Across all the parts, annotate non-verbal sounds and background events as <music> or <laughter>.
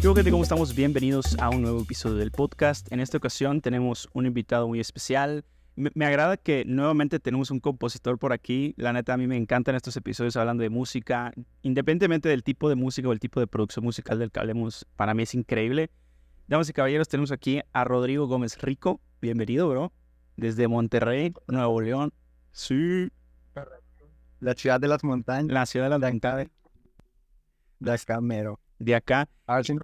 Yo, ¿cómo estamos? Bienvenidos a un nuevo episodio del podcast. En esta ocasión tenemos un invitado muy especial. Me, me agrada que nuevamente tenemos un compositor por aquí. La neta, a mí me encantan estos episodios hablando de música. Independientemente del tipo de música o el tipo de producción musical del que hablemos, para mí es increíble. Damas y caballeros, tenemos aquí a Rodrigo Gómez Rico. Bienvenido, bro. Desde Monterrey, Nuevo León. Sí, La ciudad de las montañas. la ciudad de las montañas. De acá, mero. De acá. A ver si no,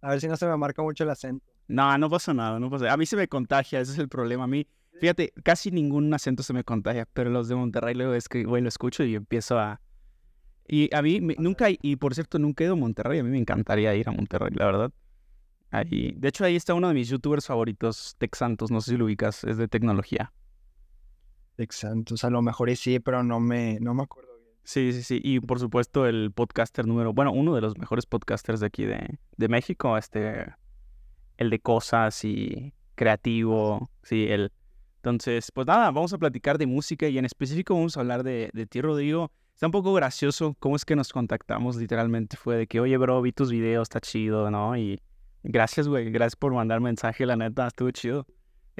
a ver si no se me marca mucho el acento. No, no pasa nada, no pasa nada. A mí se me contagia, ese es el problema. A mí, fíjate, casi ningún acento se me contagia, pero los de Monterrey luego es que, güey, lo escucho y empiezo a... Y a mí, me- nunca, y por cierto, nunca he ido a Monterrey. A mí me encantaría ir a Monterrey, la verdad. Ahí, de hecho, ahí está uno de mis youtubers favoritos, Tex Santos, no sé si lo ubicas, es de tecnología. Exacto. O sea, a lo mejor sí, pero no me, no me acuerdo bien. Sí, sí, sí. Y por supuesto, el podcaster número, bueno, uno de los mejores podcasters de aquí de, de México, este, el de cosas y creativo, sí, el. Entonces, pues nada, vamos a platicar de música y en específico vamos a hablar de, de ti, Rodrigo. Está un poco gracioso cómo es que nos contactamos, literalmente fue de que, oye, bro, vi tus videos, está chido, ¿no? Y gracias, güey, gracias por mandar mensaje, la neta, estuvo chido.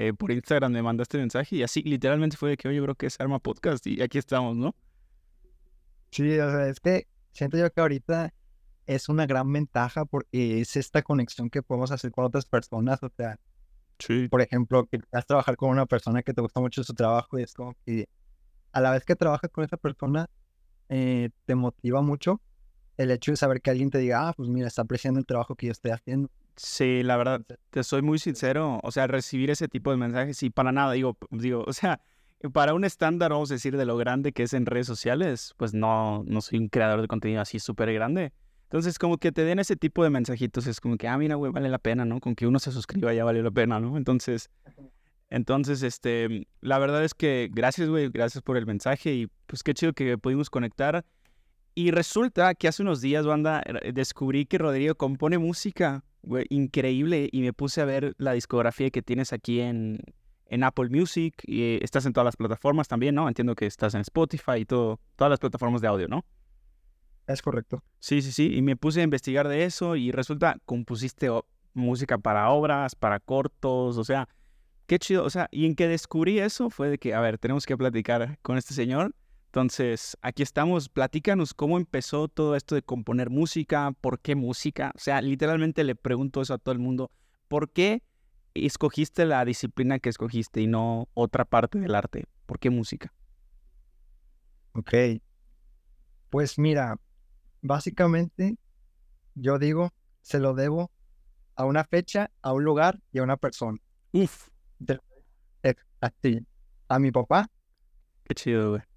Eh, por Instagram me mandaste mensaje y así, literalmente fue de que, oye, bro, que es Arma Podcast y aquí estamos, ¿no? Sí, o sea, es que siento yo que ahorita es una gran ventaja porque es esta conexión que podemos hacer con otras personas. O sea, Sí. por ejemplo, que vas a trabajar con una persona que te gusta mucho su trabajo y es como que a la vez que trabajas con esa persona, eh, te motiva mucho el hecho de saber que alguien te diga, ah, pues mira, está apreciando el trabajo que yo estoy haciendo. Sí, la verdad, te soy muy sincero, o sea, recibir ese tipo de mensajes y para nada, digo, <laughs> digo, o sea, para un estándar, vamos a decir, de lo grande que es en redes sociales, pues no, no soy un creador de contenido así súper grande. Entonces, como que te den ese tipo de mensajitos, es como que, ah, mira, güey, vale la pena, ¿no? Con que uno se suscriba ya vale la pena, ¿no? Entonces, entonces, este, la verdad es que gracias, güey, gracias por el mensaje y pues qué chido que pudimos conectar. Y resulta que hace unos días, banda, eh, descubrí que Rodrigo compone música, güey, increíble, y me puse a ver la discografía que tienes aquí en, en Apple Music, y estás en todas las plataformas también, ¿no? Entiendo que estás en Spotify y todo, todas las plataformas de audio, ¿no? Es correcto. Sí, sí, sí, y me puse a investigar de eso y resulta, compusiste música para obras, para cortos, o sea, qué chido, o sea, y en que descubrí eso fue de que, a ver, tenemos que platicar con este señor. Entonces, aquí estamos, platícanos cómo empezó todo esto de componer música, por qué música, o sea, literalmente le pregunto eso a todo el mundo, ¿por qué escogiste la disciplina que escogiste y no otra parte del arte? ¿Por qué música? Ok. Pues mira, básicamente yo digo, se lo debo a una fecha, a un lugar y a una persona. Uf, Eh, A ti, a mi papá, qué chido, güey.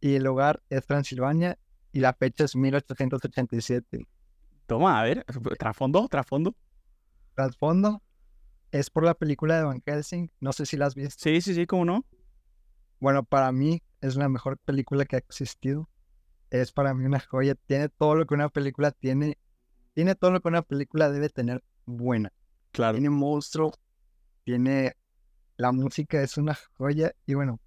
Y el lugar es Transilvania y la fecha es 1887. Toma, a ver, trasfondo, trasfondo. Trasfondo es por la película de Van Helsing, no sé si la has visto. Sí, sí, sí, ¿cómo no? Bueno, para mí es la mejor película que ha existido. Es para mí una joya. Tiene todo lo que una película tiene. Tiene todo lo que una película debe tener buena. Claro. Tiene monstruo. Tiene. La música es una joya. Y bueno,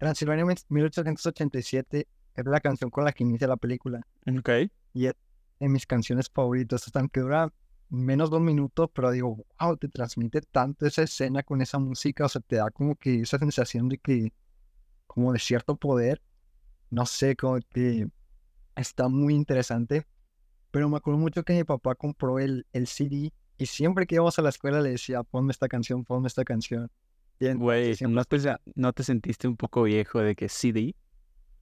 Transilvania 1887 es la canción con la que inicia la película. Ok. Y es de mis canciones favoritas. Hasta que dura menos de un minuto, pero digo, wow, te transmite tanto esa escena con esa música. O sea, te da como que esa sensación de que como de cierto poder. No sé, como que está muy interesante. Pero me acuerdo mucho que mi papá compró el, el CD y siempre que íbamos a la escuela le decía, ponme esta canción, ponme esta canción. Güey, ¿no te, ¿no te sentiste un poco viejo de que CD?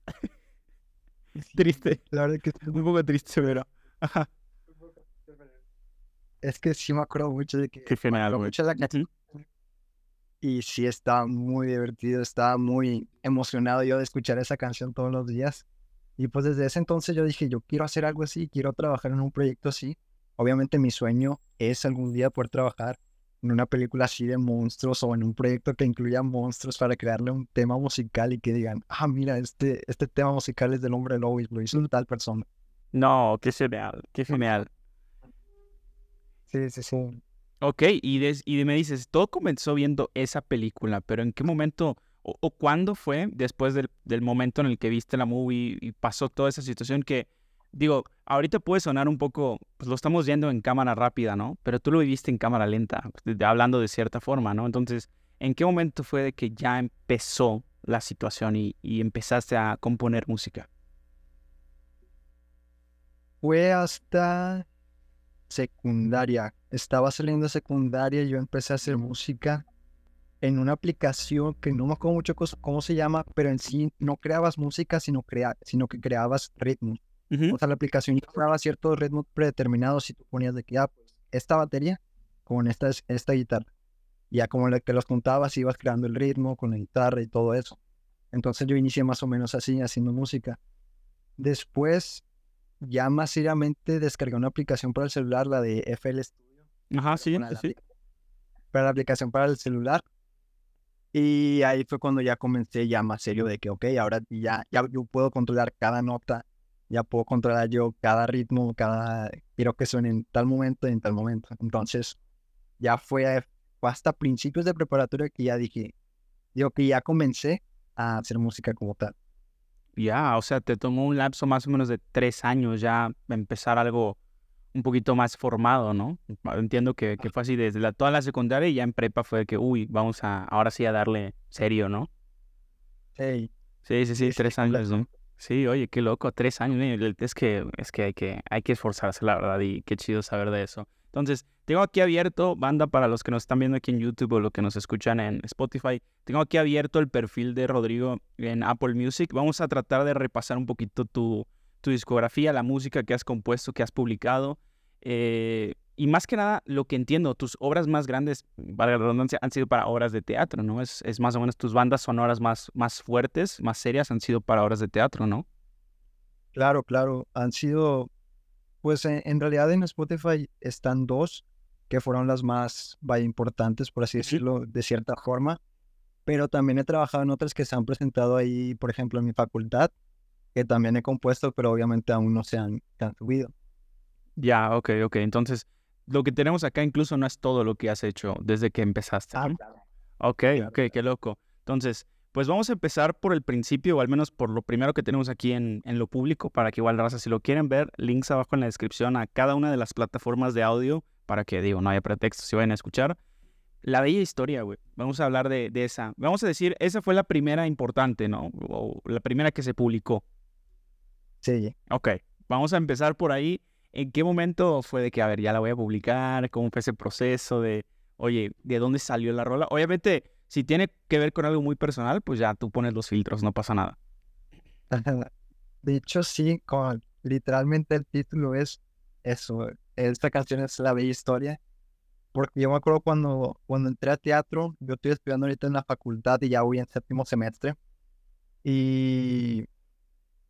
<laughs> sí, Triste. La verdad que Un poco triste, pero... Ajá. es que sí me acuerdo mucho de que Qué genial, güey. mucho de la canción. Y sí, estaba muy divertido, estaba muy emocionado yo de escuchar esa canción todos los días. Y pues desde ese entonces yo dije, yo quiero hacer algo así, quiero trabajar en un proyecto así. Obviamente mi sueño es algún día poder trabajar en una película así de monstruos o en un proyecto que incluya monstruos para crearle un tema musical y que digan, ah, mira, este, este tema musical es del hombre lobo y lo hizo tal persona. No, qué genial, qué genial. Sí, sí, sí. Ok, y, des- y me dices, todo comenzó viendo esa película, pero ¿en qué momento, o, o cuándo fue después del, del momento en el que viste la movie y pasó toda esa situación que, digo, ahorita puede sonar un poco, pues lo estamos viendo en cámara rápida, ¿no? Pero tú lo viviste en cámara lenta, hablando de cierta forma, ¿no? Entonces, ¿en qué momento fue de que ya empezó la situación y, empezaste a componer música? Fue hasta secundaria. Estaba saliendo de secundaria y yo empecé a hacer música en una aplicación que no me acuerdo mucho cómo se llama, pero en sí no creabas música, sino, crea sino que creabas ritmos. Ujú. O sea, la aplicación ya creaba ciertos ritmos predeterminados y tú ponías de que, ah, pues, esta batería con esta, es- esta guitarra. Ya como le que los contabas, ibas creando el ritmo con la guitarra y todo eso. Entonces yo inicié más o menos así, haciendo música. Después, ya más seriamente, descargué una aplicación para el celular, la de FL Studio. Ajá, sí, para sí, la, para la aplicación para el celular. Y ahí fue cuando ya comencé ya más serio de que, ok, ahora ya, ya yo puedo controlar cada nota, ya puedo controlar yo cada ritmo, cada, quiero que suene en tal momento y en tal momento. Entonces, ya fue, fue hasta principios de preparatoria que ya dije, digo que ya comencé a hacer música como tal. Ya, o sea, te tomó un lapso más o menos de tres años ya empezar algo un poquito más formado, ¿no? Entiendo que, que fue así desde la, toda la secundaria y ya en prepa fue que, uy, vamos a, ahora sí a darle serio, ¿no? Sí, Sí, sí, sí, tres años, ¿no? Sí, oye, qué loco, tres años, es que, es que hay que, hay que esforzarse, la verdad, y qué chido saber de eso. Entonces, tengo aquí abierto, banda, para los que nos están viendo aquí en YouTube o los que nos escuchan en Spotify, tengo aquí abierto el perfil de Rodrigo en Apple Music. Vamos a tratar de repasar un poquito tu, tu discografía, la música que has compuesto, que has publicado. eh, y más que nada, lo que entiendo, tus obras más grandes, valga la redundancia, han sido para obras de teatro, ¿no? Es, es más o menos tus bandas sonoras más, más fuertes, más serias, han sido para obras de teatro, ¿no? claro, claro. Han sido, pues en, en realidad en Spotify están dos que fueron las más, vaya, importantes, por así decirlo, de cierta forma. Pero también he trabajado en otras que se han presentado ahí, por ejemplo, en mi facultad, que también he compuesto, pero obviamente aún no se han, se han subido. Ya, ok, ok. Entonces, lo que tenemos acá incluso no es todo lo que has hecho desde que empezaste, ¿no? claro. Ok, ok, qué loco. Entonces, pues vamos a empezar por el principio, o al menos por lo primero que tenemos aquí en, en lo público, para que igual, raza, si lo quieren ver, links abajo en la descripción a cada una de las plataformas de audio, para que, digo, no haya pretexto si vayan a escuchar. La bella historia, güey. Vamos a hablar de, de esa. Vamos a decir, esa fue la primera importante, ¿no? O la primera que se publicó. Sí, Ok, vamos a empezar por ahí. ¿En qué momento fue de que, a ver, ya la voy a publicar? ¿Cómo fue ese proceso de, oye, ¿de dónde salió la rola? Obviamente, si tiene que ver con algo muy personal, pues ya tú pones los filtros, no pasa nada. <laughs> De hecho, sí, con, literalmente el título es eso. Esta canción es La Bella Historia. Porque yo me acuerdo cuando, cuando entré a teatro, yo estoy estudiando ahorita en la facultad y ya voy en séptimo semestre. Y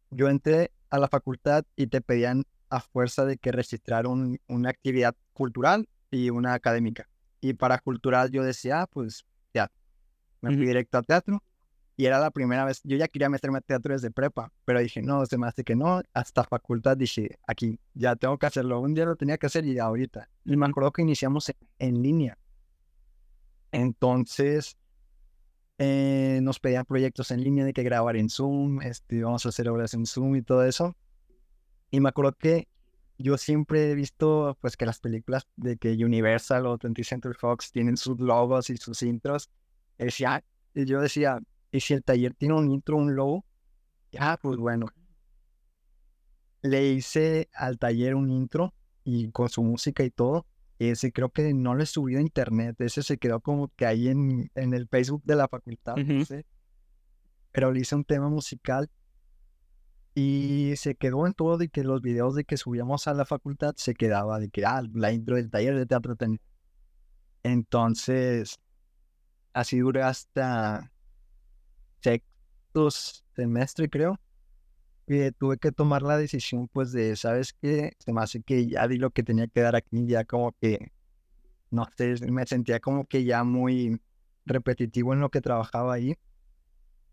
yo entré a la facultad y te pedían a fuerza de que registrara un- una actividad cultural y una académica. Y para cultural yo decía, ah, pues ya, me fui directo a teatro. Y era la primera vez, yo ya quería meterme a teatro desde prepa, pero dije, no, se me hace que no, hasta facultad dije, aquí, ya tengo que hacerlo, un día lo tenía que hacer y ahorita. Y me acuerdo que iniciamos en, en línea. Entonces, eh, nos pedían proyectos en línea de que grabar en Zoom, este, vamos a hacer obras en Zoom y todo eso. Y me acuerdo que yo siempre he visto, pues, que las películas de que Universal o 20th Century Fox tienen sus logos y sus intros. Y decía, y yo decía, ¿y si el taller tiene un intro, un logo? Ah, pues bueno. Le hice al taller un intro y con su música y todo. Ese creo que no lo he subido a internet. Ese se quedó como que ahí en, en el Facebook de la facultad. no Ujú. sé. Pero le hice un tema musical y se quedó en todo de que los videos de que subíamos a la facultad se quedaba de que, ah, la intro del taller de teatro. ten-". Entonces, así duré hasta sexto semestre, creo. que tuve que tomar la decisión, pues, de, ¿sabes qué? Se me hace que ya di lo que tenía que dar aquí, ya como que, no sé, me sentía como que ya muy repetitivo en lo que trabajaba ahí.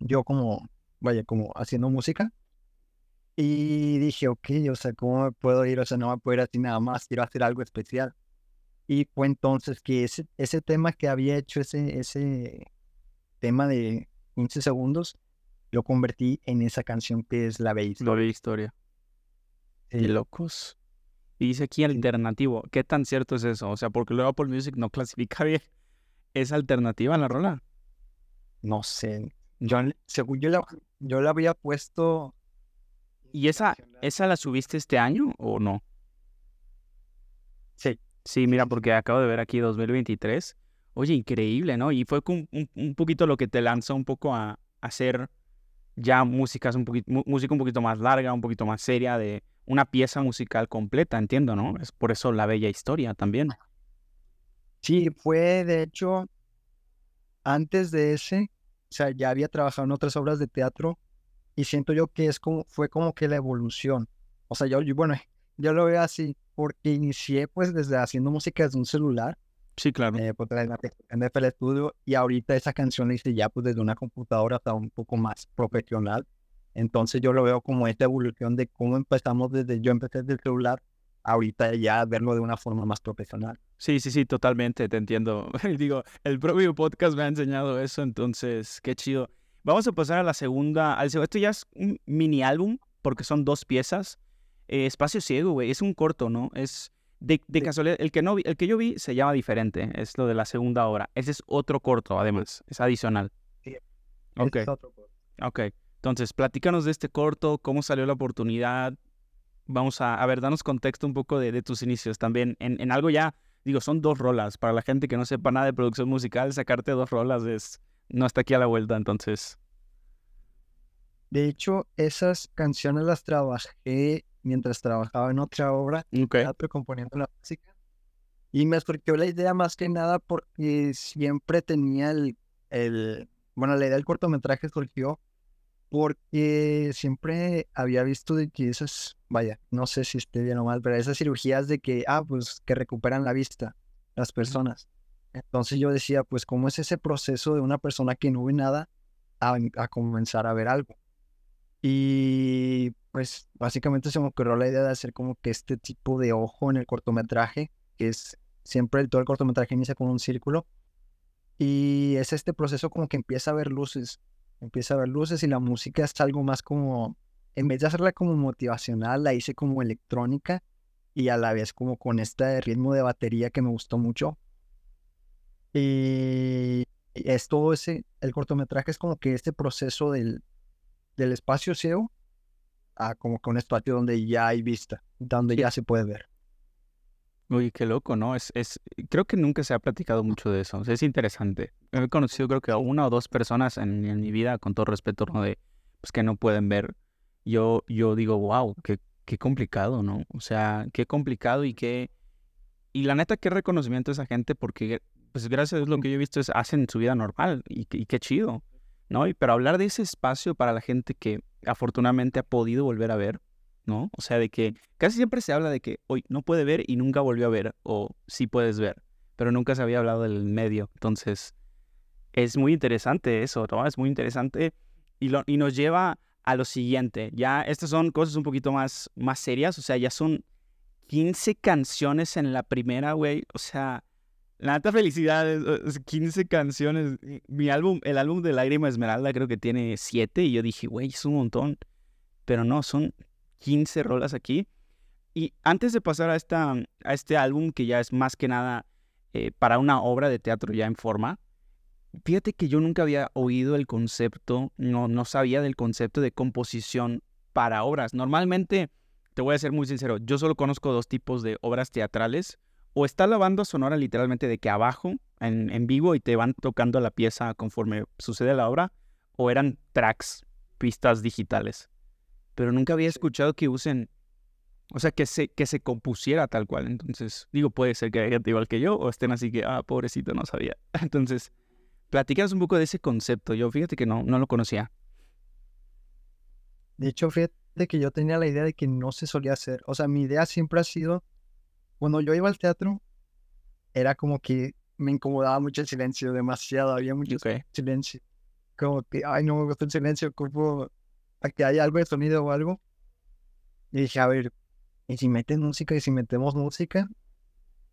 Yo como, vaya, como haciendo música. Y dije, ok, o sea, ¿cómo me puedo ir? O sea, no me puedo ir así nada más, quiero hacer algo especial. Y fue entonces que ese, ese tema que había hecho, ese, ese tema de 15 segundos, lo convertí en esa canción que es La Bella Lo vi historia. Sí. Qué locos. Y dice aquí alternativo. ¿Qué tan cierto es eso? O sea, porque luego Apple Music no clasifica <laughs> bien. ¿Es alternativa la rola? No sé. Yo, según yo la, yo la había puesto. ¿Y esa, esa la subiste este año o no? Sí. Sí, mira, porque acabo de ver aquí 2023. Oye, increíble, ¿no? Y fue un, un, un poquito lo que te lanzó un poco a, hacer ya músicas un poquito, música un poquito más larga, un poquito más seria, de una pieza musical completa, entiendo, ¿no? Es por eso la bella historia también. Sí, fue de hecho antes de ese, o sea, ya había trabajado en otras obras de teatro y siento yo que es como, fue como que la evolución. O sea, yo, yo bueno, <laughs> yo lo veo así, porque inicié pues desde haciendo música desde un celular. Sí, claro. Eh, pues, en FL Studio y ahorita esa canción la hice ya pues desde una computadora hasta un poco más profesional. Entonces yo lo veo como esta evolución de cómo empezamos desde, yo empecé desde el celular, ahorita ya verlo de una forma más profesional. Sí, sí, sí, totalmente, te entiendo. <laughs> Digo, el propio podcast me ha enseñado eso, entonces, qué chido. Vamos a pasar a la segunda, al esto ya es un mini álbum, porque son dos piezas. Eh, Espacio Ciego, güey, es un corto, ¿no? Es de, de casualidad, el que, no vi, el que yo vi se llama diferente, es lo de la segunda hora. Ese es otro corto, además, es adicional. Sí, ok. Es otro corto. Ok, entonces, platícanos de este corto, cómo salió la oportunidad. Vamos a, a ver, danos contexto un poco de, de tus inicios también, en, en, algo ya, digo, son dos rolas. Para la gente que no sepa nada de producción musical, sacarte dos rolas es, no está aquí a la vuelta, entonces. De hecho, esas canciones las trabajé mientras trabajaba en otra obra, okay. teatro, componiendo la música. Y me surgió la idea más que nada porque siempre tenía el, el, bueno, la idea del cortometraje surgió porque siempre había visto de que esas, vaya, no sé si esté bien o mal, pero esas cirugías de que, ah, pues que recuperan la vista las personas. Entonces yo decía, pues, ¿cómo es ese proceso de una persona que no ve nada a, comenzar a ver algo? Y pues básicamente se me ocurrió la idea de hacer como que este tipo de ojo en el cortometraje, que es siempre todo el cortometraje inicia con un círculo. Y es este proceso como que empieza a ver luces, empieza a ver luces y la música es algo más como, en vez de hacerla como motivacional, la hice como electrónica y a la vez como con este ritmo de batería que me gustó mucho. Y es todo ese, el cortometraje es como que este proceso del, del espacio ciego a como que un espacio donde ya hay vista, donde Sí. ya se puede ver. Uy, qué loco, ¿no? Es, es, creo que nunca se ha platicado mucho de eso. O sea, es interesante. He conocido creo que a una o dos personas en, en mi vida, con todo respeto, ¿no? De, pues que no pueden ver. Yo, yo digo, wow, qué, qué complicado, ¿no? O sea, qué complicado y qué... Y la neta, qué reconocimiento a esa gente porque, pues gracias a Dios lo que yo he visto es hacen su vida normal y, y qué chido, ¿no? Y, pero hablar de ese espacio para la gente que afortunadamente ha podido volver a ver, ¿no? O sea, de que casi siempre se habla de que hoy no puede ver y nunca volvió a ver, o sí puedes ver, pero nunca se había hablado del medio. Entonces, es muy interesante eso, ¿no? Es muy interesante y, lo, y nos lleva a lo siguiente. Ya, estas son cosas un poquito más, más serias, o sea, ya son 15 canciones en la primera, güey. O sea, la neta felicidades, o sea, 15 canciones. Mi álbum, el álbum de Lágrima Esmeralda creo que tiene 7 y yo dije, güey, es un montón. Pero no, son 15 rolas aquí. Y antes de pasar a, esta, a este álbum, que ya es más que nada eh, para una obra de teatro ya en forma, fíjate que yo nunca había oído el concepto, no, no sabía del concepto de composición para obras. Normalmente, te voy a ser muy sincero, yo solo conozco dos tipos de obras teatrales. O está la banda sonora literalmente de que abajo, en, en vivo, y te van tocando la pieza conforme sucede la obra, o eran tracks, pistas digitales. Pero nunca había escuchado que usen, o sea, que se, que se compusiera tal cual. Entonces, digo, puede ser que haya gente igual que yo, o estén así que, ah, pobrecito, no sabía. <laughs> Entonces, platícanos un poco de ese concepto. Yo fíjate que no, no lo conocía. De hecho, fíjate que yo tenía la idea de que no se solía hacer. O sea, mi idea siempre ha sido, cuando yo iba al teatro, era como que me incomodaba mucho el silencio, demasiado, había mucho Ok. silencio. Como que, ay, no me gusta el silencio, como a que haya algo de sonido o algo. Y dije, a ver, ¿y si meten música y si metemos música?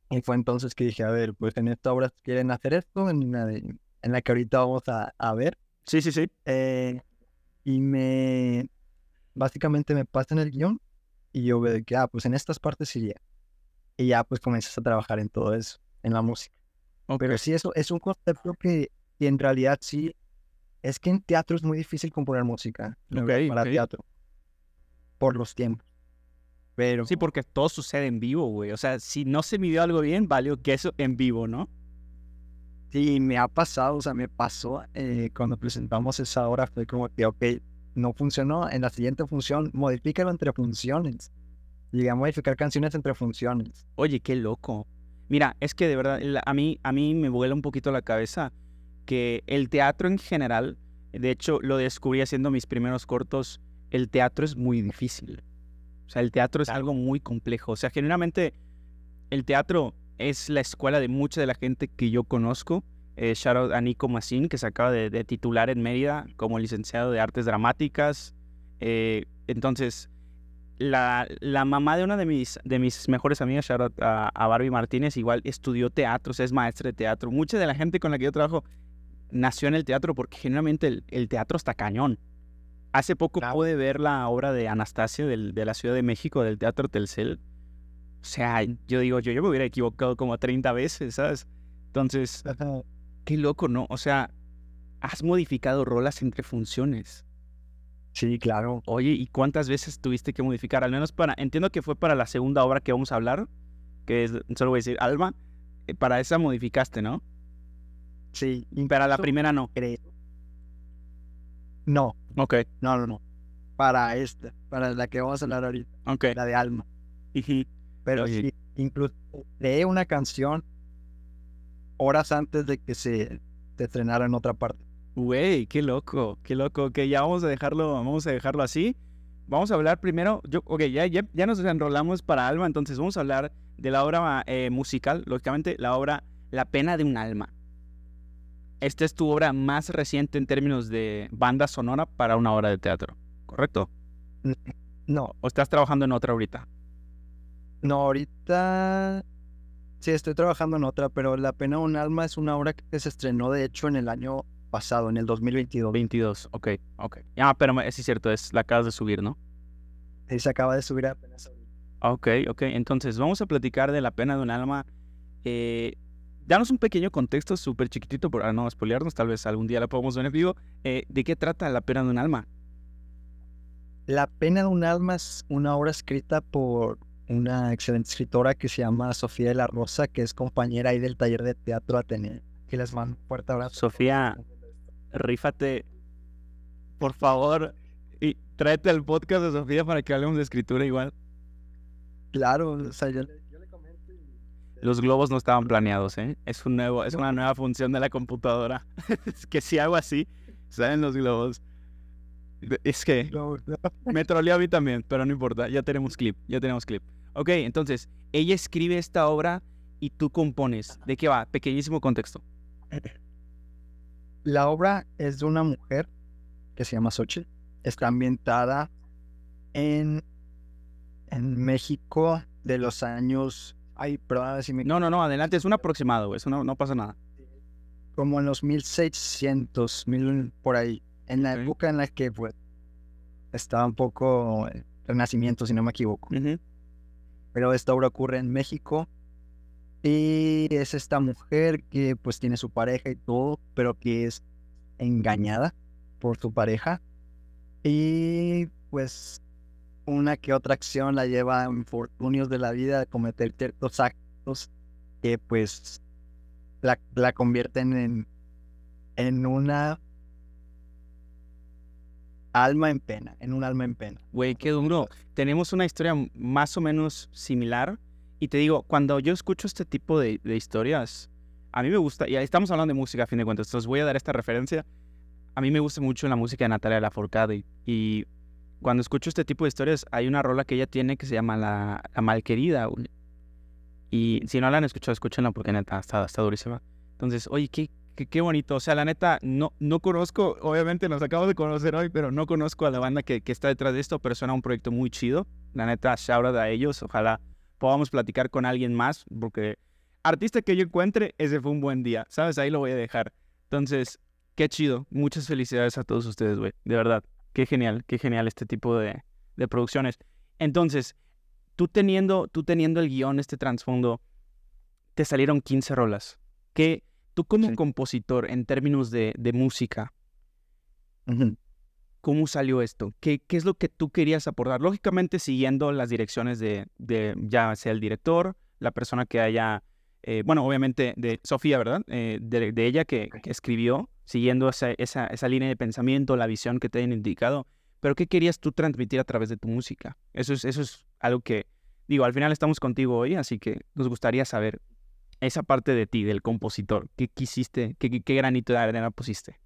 Y fue entonces que dije, a ver, pues en esta obra quieren hacer esto, en la, de- en la que ahorita vamos a, a ver. Sí, sí, sí. Eh, y me, básicamente me pasan el guion y yo veo que, ah, pues en estas partes iría. Y ya pues comienzas a trabajar en todo eso, en la música. Pero sí, eso es un concepto que, que en realidad sí, es que en teatro es muy difícil componer música Ok, para ok. teatro, por los tiempos. Pero Sí, porque todo sucede en vivo, güey. O sea, si no se midió algo bien, valió que eso en vivo, ¿no? sí, me ha pasado, o sea, me pasó eh, cuando presentamos esa obra, fue como que, ok, no funcionó, en la siguiente función, modifícalo entre funciones. Llegué a modificar canciones entre funciones. Oye, qué loco. Mira, es que de verdad, a mí, a mí me vuela un poquito la cabeza que el teatro en general, de hecho, lo descubrí haciendo mis primeros cortos, el teatro es muy difícil. O sea, el teatro es algo muy complejo. O sea, generalmente el teatro es la escuela de mucha de la gente que yo conozco. Eh, shout out a Nico Masin, que se acaba de, de titular en Mérida como licenciado de Artes Dramáticas. Eh, entonces, la, la mamá de una de mis, de mis mejores amigas, out a, a Barbie Martínez, igual estudió teatro, o sea, es maestra de teatro. Mucha de la gente con la que yo trabajo nació en el teatro porque generalmente el, el teatro está cañón. Hace poco Claro. pude ver la obra de Anastasia del- de la Ciudad de México, del Teatro Telcel. O sea, yo digo, yo, yo me hubiera equivocado como 30 veces, ¿sabes? Entonces, qué loco, ¿no? O sea, has modificado rolas entre funciones. Sí, claro. Oye, ¿y cuántas veces tuviste que modificar? Al menos para, entiendo que fue para la segunda obra que vamos a hablar, que es, solo voy a decir, Alma. eh, Para esa modificaste, ¿no? Sí, Para la primera no. creo. No, Ok, no, no, no. Para esta, para la que vamos a hablar ahorita, ok. la de Alma. Pero Oye. sí, incluso creé una canción horas antes de que se, se estrenara en otra parte. Güey, qué loco, qué loco. Ok, ya vamos a dejarlo, vamos a dejarlo así. Vamos a hablar primero, yo, ok, ya, ya, ya nos enrolamos para Alma, entonces vamos a hablar de la obra eh, musical, lógicamente, la obra La pena de un alma. Esta es tu obra más reciente en términos de banda sonora para una obra de teatro, ¿correcto? No, ¿O estás trabajando en otra ahorita? no, ahorita sí estoy trabajando en otra, pero La Pena de un Alma es una obra que se estrenó de hecho en el año pasado, en el 2022. 22, ok, ok. Ah, pero es cierto, es la acabas de subir, ¿no? Y se acaba de subir apenas. Ok, ok. Entonces, vamos a platicar de la pena de un alma. Eh, danos un pequeño contexto súper chiquitito para no spoilearnos. Tal vez algún día la podamos ver en vivo. Eh, ¿De qué trata la pena de un alma? La Pena de un Alma es una obra escrita por una excelente escritora que se llama Sofía de la Rosa, que es compañera ahí del taller de teatro Ateneo. Que les mando un fuerte abrazo. Sofía, rífate, por favor, y tráete al podcast de Sofía para que hablemos de escritura igual. Claro, o sea, yo, le- yo le comento y... Los globos no estaban planeados, ¿eh? Es, un nuevo, es una nueva función de la computadora. <laughs> es que si hago así, salen los globos. Es que... No, no. Me troleó a mí también, pero no importa, ya tenemos clip, ya tenemos clip. Ok, entonces, ella escribe esta obra y tú compones. ¿De qué va? Pequeñísimo contexto. <laughs> La obra es de una mujer que se llama Xochitl. Está ambientada en, en México de los años... Ay, perdón, si me... No, no, no, adelante, es un aproximado, eso no, no pasa nada. Como en los 1600, mil, por ahí. En la época en la que pues, estaba un poco el renacimiento, si no me equivoco. Pero esta obra ocurre en México. Y es esta mujer que pues tiene su pareja y todo, pero que es engañada por su pareja. Y pues una que otra acción la lleva a infortunios de la vida, a cometer ciertos actos que pues la, la convierten en, en una alma en pena, en un alma en pena. Güey, qué duro. Tenemos una historia más o menos similar. Y te digo, cuando yo escucho este tipo de, historias, a mí me gusta, y estamos hablando de música a fin de cuentas, entonces voy a dar esta referencia. A mí me gusta mucho la música de Natalia Lafourcade. Y cuando escucho este tipo de historias, hay una rola que ella tiene que se llama La, la Malquerida. Y si no la han escuchado, escúchenla porque neta está, está durísima. Entonces, oye, qué, qué, bonito. O sea, la neta, no, no conozco, obviamente nos acabamos de conocer hoy, pero no conozco a la banda que, que está detrás de esto, pero suena un proyecto muy chido. La neta, shout out a ellos. Ojalá podamos platicar con alguien más, porque artista que yo encuentre, ese fue un buen día. ¿Sabes? Ahí lo voy a dejar. Entonces, qué chido. Muchas felicidades a todos ustedes, güey. De verdad, qué genial, qué genial este tipo de, de producciones. Entonces, tú teniendo, tú teniendo el guion, este trasfondo, te salieron 15 rolas. ¿Qué, tú como compositor, en términos de, de música, ¿cómo salió esto? ¿Qué, ¿Qué, es lo que tú querías aportar? Lógicamente siguiendo las direcciones de, de ya sea el director, la persona que haya, eh, bueno, obviamente de Sofía, ¿verdad? Eh, de, de, ella que, que escribió, siguiendo esa, esa, esa, línea de pensamiento, la visión que te hayan indicado. Pero ¿qué querías tú transmitir a través de tu música? Eso es, eso es algo que, digo, al final estamos contigo hoy, así que nos gustaría saber esa parte de ti, del compositor. ¿Qué quisiste? ¿Qué, qué granito de arena pusiste?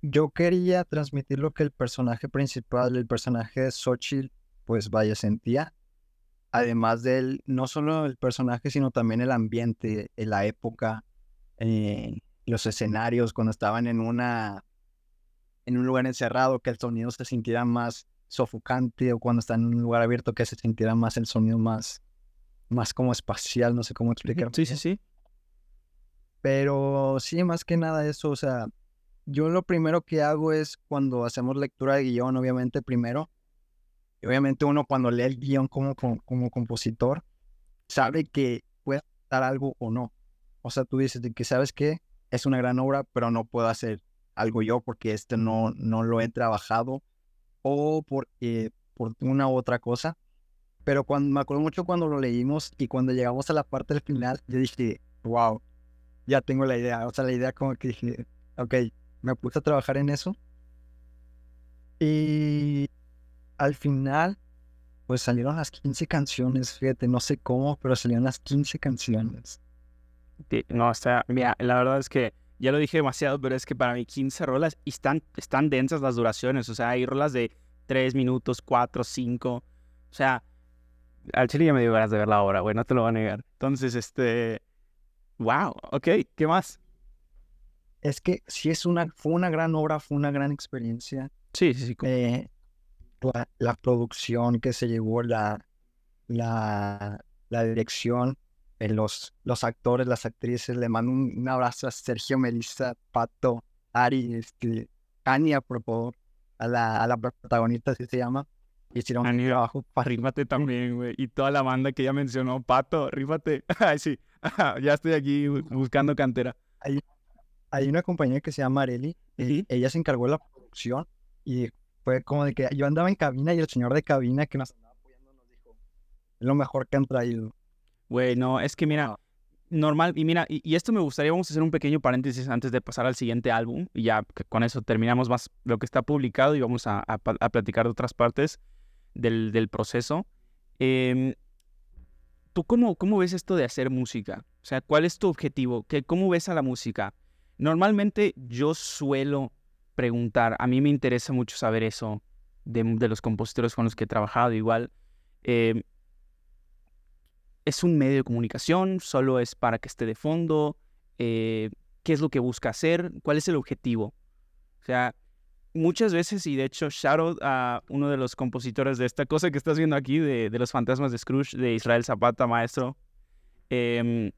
Yo quería transmitir lo que el personaje principal, el personaje de Xochitl, pues vaya, sentía. Además de él, no solo el personaje, sino también el ambiente, la época, eh, los escenarios, cuando estaban en una en un lugar encerrado, que el sonido se sintiera más sofocante, o cuando están en un lugar abierto, que se sintiera más el sonido más, más como espacial, no sé cómo explicarlo. Sí, sí, sí. Pero sí, más que nada eso, o sea, yo lo primero que hago es cuando hacemos lectura de guion, obviamente primero, y obviamente uno cuando lee el guion como, como, como compositor, sabe que puede dar algo o no. O sea, tú dices de que sabes que es una gran obra, pero no puedo hacer algo yo porque este no, no lo he trabajado o por, por una u otra cosa. Pero cuando, me acuerdo mucho cuando lo leímos y cuando llegamos a la parte del final, yo dije, wow, ya tengo la idea. O sea, la idea como que dije, ok, me puse a trabajar en eso. Y al final, pues salieron las 15 canciones, fíjate, no sé cómo, pero salieron las 15 canciones. No, o sea, mira, la verdad es que ya lo dije demasiado, pero es que para mí 15 rolas y están, están densas las duraciones. O sea, hay rolas de 3 minutos, 4, 5. O sea, al chile ya me dio ganas de ver la hora, güey, no te lo voy a negar. Entonces, este. Wow, ok, ¿qué más? Es que sí es una, fue una gran obra, fue una gran experiencia. Sí, sí, sí. Eh, la, la, producción que se llevó, la, la, la dirección, los, los actores, las actrices. Le mando un, abrazo a Sergio, Melissa, Pato, Ari, este, Ania, por favor, a la, a la protagonista, así se llama. Hicieron un trabajo. Rífate <laughs> también, güey. Y toda la banda que ya mencionó, Pato, rífate. <laughs> Ay, sí, <laughs> ya estoy aquí buscando cantera. Hay, hay una compañía que se llama Areli. y ella se encargó de la producción y fue como de que yo andaba en cabina y el señor de cabina que nos andaba apoyando nos dijo, es lo mejor que han traído. Güey, no, es que mira, normal, y mira, y, esto me gustaría, vamos a hacer un pequeño paréntesis antes de pasar al siguiente álbum, y ya con eso terminamos más lo que está publicado y vamos a, a, platicar de otras partes del, del proceso. Eh, ¿Tú cómo, cómo ves esto de hacer música? O sea, ¿cuál es tu objetivo? ¿Qué, ¿Cómo ves a la música? Normalmente yo suelo preguntar, a mí me interesa mucho saber eso de, los compositores con los que he trabajado igual. Eh, es un medio de comunicación, solo es para que esté de fondo, eh, qué es lo que busca hacer, cuál es el objetivo. O sea, muchas veces, y de hecho, shout a uno de los compositores de esta cosa que estás viendo aquí, de, los fantasmas de Scrooge, de Israel Zapata, maestro. Em,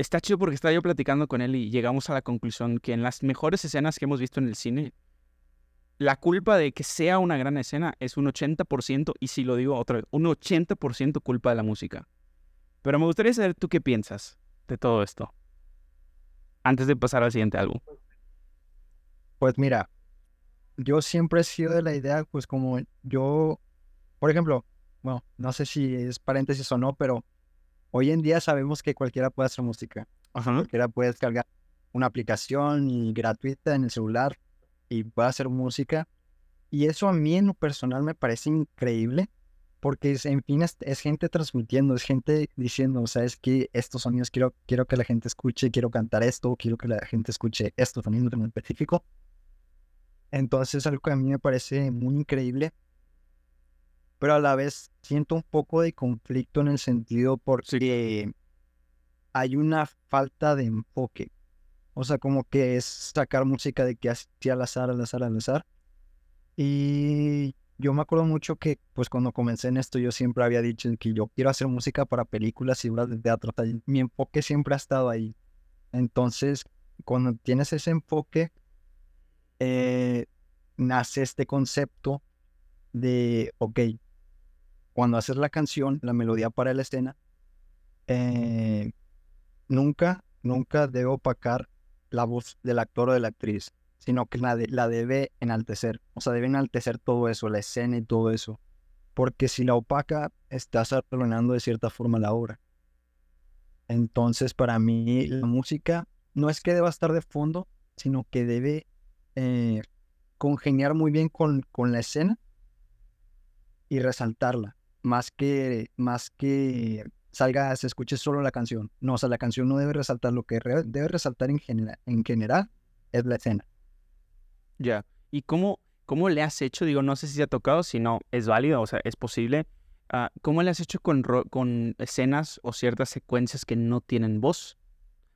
está chido porque estaba yo platicando con él y llegamos a la conclusión que en las mejores escenas que hemos visto en el cine, la culpa de que sea una gran escena es un 80%, y si lo digo otra vez, un 80% culpa de la música. Pero me gustaría saber tú qué piensas de todo esto, antes de pasar al siguiente álbum. Pues mira, yo siempre he sido de la idea, pues como yo, por ejemplo, bueno, no sé si es paréntesis o no, pero hoy en día sabemos que cualquiera puede hacer música. Cualquiera puede descargar una aplicación gratuita en el celular y pueda hacer música. Y eso a mí en lo personal me parece increíble, porque es, en fin es, gente transmitiendo, es gente diciendo, o sea, es que estos sonidos quiero, quiero que la gente escuche, quiero cantar esto, quiero que la gente escuche estos sonidos en específico. Entonces es algo que a mí me parece muy increíble, pero a la vez siento un poco de conflicto en el sentido porque hay una falta de enfoque. O sea, como que es sacar música de que así al azar, al azar, al azar. Y yo me acuerdo mucho que, pues cuando comencé en esto, yo siempre había dicho que yo quiero hacer música para películas y obras de teatro. mi enfoque siempre ha estado ahí. Entonces, cuando tienes ese enfoque, eh, nace este concepto de, ok, cuando haces la canción, la melodía para la escena, eh, nunca, nunca debo opacar la voz del actor o de la actriz, sino que la, la debe enaltecer. O sea, debe enaltecer todo eso, la escena y todo eso. Porque si la opaca, estás arruinando de cierta forma la obra. Entonces, para mí, la música no es que deba estar de fondo, sino que debe eh, congeniar muy bien con, con, la escena y resaltarla, más que, más que salga, se escuche solo la canción. No, o sea, la canción no debe resaltar lo que debe resaltar en, general, en general es la escena. Ya, ¿y cómo, cómo le has hecho? Digo, no sé si se ha tocado, si no, es válido, o sea, es posible Ah, ¿cómo le has hecho con, con escenas o ciertas secuencias que no tienen voz?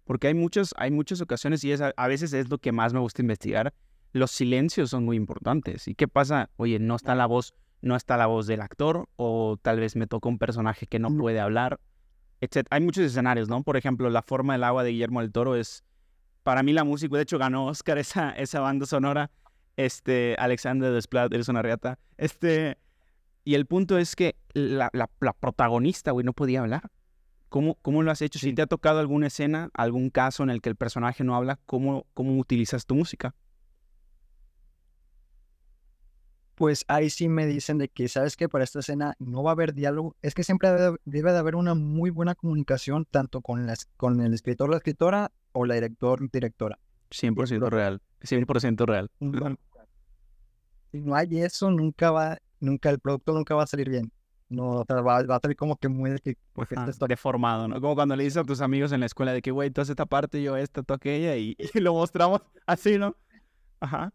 Porque hay, muchas hay muchas ocasiones y a, veces es lo que más me gusta investigar. Los silencios son muy importantes. ¿Y qué pasa? Oye, no está la voz, no está la voz del actor o tal vez me toca un personaje que no puede hablar, etc. Hay muchos escenarios, ¿no? Por ejemplo, La forma del agua de Guillermo del Toro es, para mí la música, de hecho ganó Oscar esa, esa banda sonora, este, Alexander Desplat, eres una reata, este, y el punto es que la, protagonista, güey, no podía hablar. ¿Cómo, ¿Cómo, lo has hecho? Si te ha tocado alguna escena, algún caso en el que el personaje no habla, ¿cómo, cómo utilizas tu música? Pues ahí sí me dicen de que, ¿sabes que Para esta escena no va a haber diálogo. Es que siempre debe, de haber una muy buena comunicación tanto con, las, con el escritor, la escritora o la director, directora. 100% real. 100% real. Si no hay eso, nunca va, nunca el producto nunca va a salir bien. No, va, a salir como que muy de deformado, ¿no? Como cuando le dices a tus amigos en la escuela de que, güey, tú haces esta parte, yo esta, tú aquella, <laughs> y, lo mostramos así, ¿no? Ajá.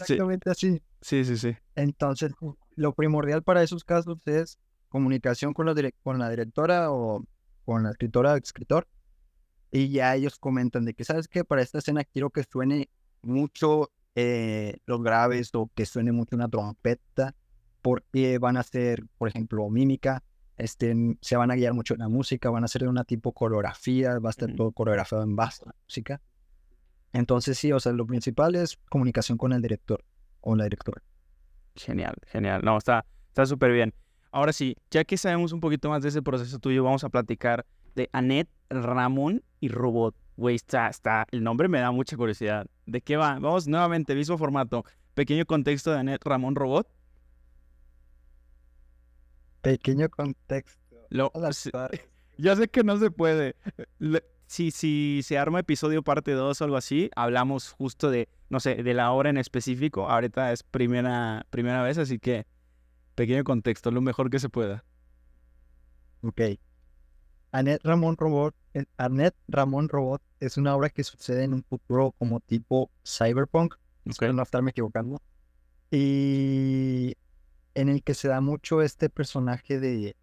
Exactamente así. Sí, sí, sí. Entonces, lo primordial para esos casos es comunicación con la, con la directora o con la escritora o escritor. Y ya ellos comentan de que, ¿sabes qué? Para esta escena quiero que suene mucho eh, los graves o que suene mucho una trompeta, porque van a hacer, por ejemplo, mímica, este, se van a guiar mucho en la música, van a hacer una tipo coreografía, va a estar todo coreografiado en base a la música. Entonces sí, o sea, lo principal es comunicación con el director o la directora. Genial, genial. No, está súper bien. Ahora sí, ya que sabemos un poquito más de ese proceso tuyo, vamos a platicar de Annette, Ramón y Robot. Güey, está, está, el nombre me da mucha curiosidad. ¿De qué va? Vamos nuevamente, mismo formato. Pequeño contexto de Anet Ramón Robot. Pequeño contexto. Lo, <laughs> ya sé que no se puede. Si, si se arma episodio parte 2 o algo así, hablamos justo de, no sé, de la obra en específico. Ahorita es primera, primera vez, así que pequeño contexto, lo mejor que se pueda. Ok. Annette Ramón Robot, eh, Annette Ramón Robot es una obra que sucede en un futuro como tipo cyberpunk, espero no estarme equivocando, y en el que se da mucho este personaje de,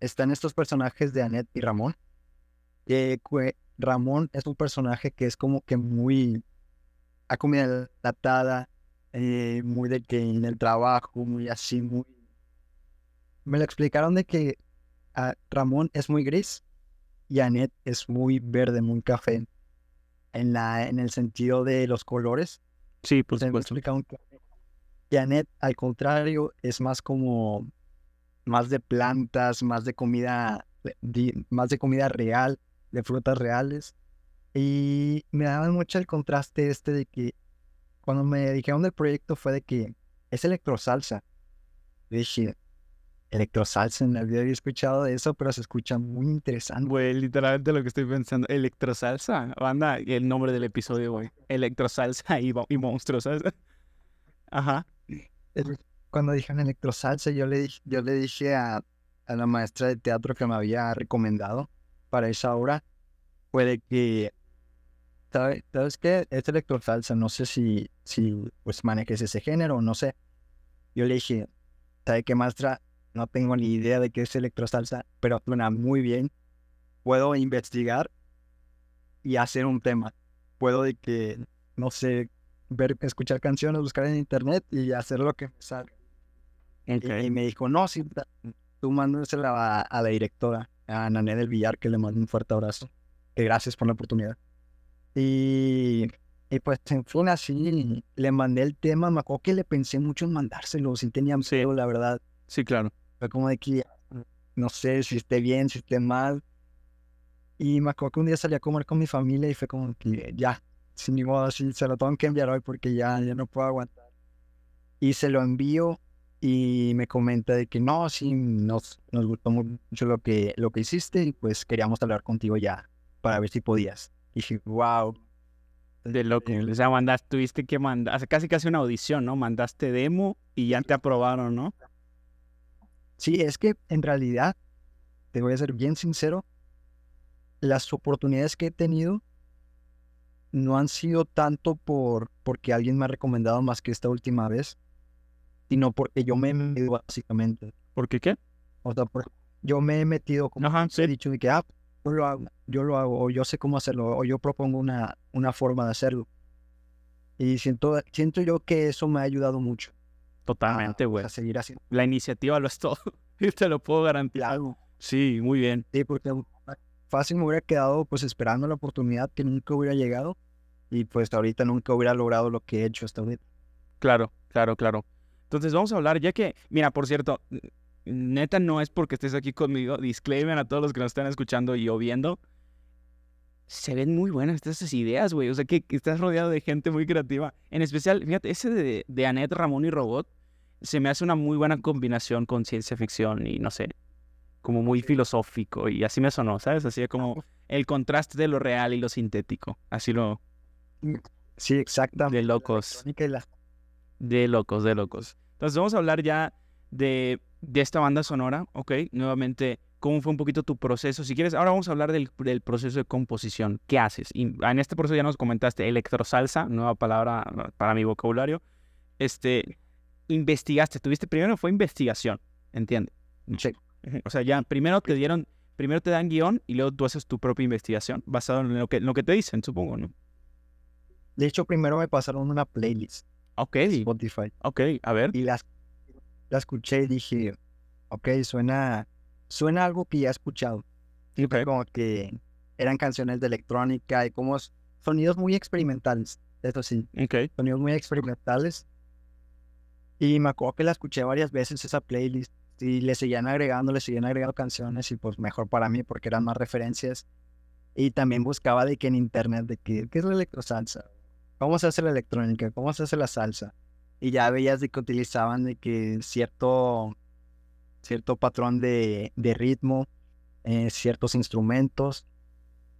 están estos personajes de Annette y Ramón, que Ramón es un personaje que es como que muy a comida latada, eh, muy de que en el trabajo, muy así, muy... Me lo explicaron de que Ramón es muy gris y Annette es muy verde, muy café. En, la, en el sentido de los colores. Sí, por supuesto. Y Annette, al contrario, es más como más de plantas, más de comida, más de comida real, de frutas reales. Y me daba mucho el contraste este de que cuando me dijeron del proyecto fue de que es electrosalsa. Dije, electrosalsa, en el video había escuchado de eso, pero se escucha muy interesante. Güey, literalmente lo que estoy pensando, electrosalsa, banda, el nombre del episodio, güey, electrosalsa y, y monstruos, ¿sabes? Ajá. Cuando dijeron electrosalsa, yo le, yo le dije a, a la maestra de teatro que me había recomendado para esa obra, puede que, ¿sabes, ¿sabes qué? Es electrosalsa, no sé si, si pues manejes ese género, no sé. Yo le dije, ¿sabe qué maestra? no tengo ni idea de qué es electrosalsa, pero suena muy bien. Puedo investigar y hacer un tema. Puedo de que, no sé, ver, escuchar canciones, buscar en internet y hacer lo que me salga. Y, me dijo, no, sí, tú mándasela a, a la directora, a Nané del Villar, que le mando un fuerte abrazo. Que gracias por la oportunidad. Y, y pues, en fin, así le mandé el tema. Me acuerdo que le pensé mucho en mandárselo, si tenía Sí. miedo, la verdad. Sí, claro. Fue como de que no sé si esté bien, si esté mal. Y me acuerdo que un día salí a comer con mi familia y fue como que ya, sin ni modo, así se lo tengo que enviar hoy porque ya, ya no puedo aguantar. Y se lo envío y me comenta de que no, sí, nos, nos gustó mucho lo que, lo que hiciste y pues queríamos hablar contigo ya para ver si podías. Y dije, wow. De loco. O sea, mandaste, tuviste que mandar, casi casi una audición, ¿no? Mandaste demo y ya te aprobaron, ¿no? Sí, es que en realidad, te voy a ser bien sincero, las oportunidades que he tenido no han sido tanto por porque alguien me ha recomendado más que esta última vez, sino porque yo me he metido básicamente. ¿Por qué qué? O sea, por- yo me he metido como Ajá, he sí. dicho de que ah, yo lo hago, yo lo hago, o yo sé cómo hacerlo, o yo propongo una, una forma de hacerlo. Y siento, siento yo que eso me ha ayudado mucho Totalmente, güey. a seguir haciendo La iniciativa lo es todo. <laughs> Y te lo puedo garantizar. Sí, muy bien. Sí, porque fácil me hubiera quedado pues esperando la oportunidad que nunca hubiera llegado y pues ahorita nunca hubiera logrado lo que he hecho hasta ahorita. Claro, claro, claro. Entonces vamos a hablar, ya que, mira, por cierto, neta no es porque estés aquí conmigo, disclaimer a todos los que nos están escuchando y o viendo. Se ven muy buenas estas ideas, güey. O sea, que, que estás rodeado de gente muy creativa. En especial, fíjate, ese de, de Annette, Ramón y Robot, se me hace una muy buena combinación con ciencia ficción y no sé, como muy filosófico y así me sonó, ¿sabes? Así como el contraste de lo real y lo sintético. Así lo, Sí, exactamente. de locos. la- De locos, de locos. Entonces vamos a hablar ya de, de esta banda sonora, ¿ok? Nuevamente, ¿cómo fue un poquito tu proceso? Si quieres, ahora vamos a hablar del, del proceso de composición. ¿Qué haces? Y en este proceso ya nos comentaste electrosalsa, nueva palabra para mi vocabulario. Este, investigaste, tuviste primero fue investigación, ¿entiendes? Sí. O sea, ya primero te dieron, primero te dan guion y luego tú haces tu propia investigación basado en lo que, en lo que te dicen, supongo, ¿no? De hecho, primero me pasaron una playlist Ok, Spotify ok, a ver. y la, la escuché y dije, ok, suena, suena algo que ya he escuchado. Sí, fue Ok. como que eran canciones de electrónica y como sonidos muy experimentales, eso sí. Ok, sonidos muy experimentales. Y me acuerdo que la escuché varias veces esa playlist y le seguían agregando, le seguían agregando canciones y pues mejor para mí porque eran más referencias. Y también buscaba de que en internet, de que, ¿qué es la electrosalsa? ¿Cómo se hace la electrónica? ¿Cómo se hace la salsa? Y ya veías de que utilizaban de que cierto, cierto patrón de, de ritmo, eh, ciertos instrumentos.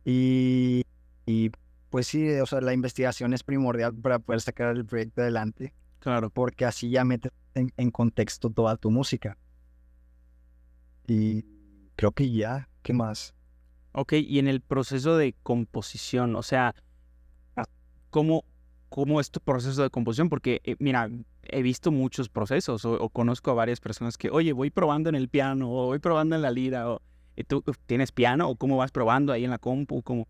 Y, y pues sí, o sea, la investigación es primordial para poder sacar el proyecto adelante, claro. porque así ya metes en, en contexto toda tu música. Y creo que ya, ¿qué más? Ok, y en el proceso de composición, o sea, ¿cómo, cómo es tu proceso de composición? Porque, eh, mira, he visto muchos procesos o, o conozco a varias personas que, oye, voy probando en el piano o voy probando en la lira o ¿y ¿tú tienes piano o cómo vas probando ahí en la compu? ¿Cómo?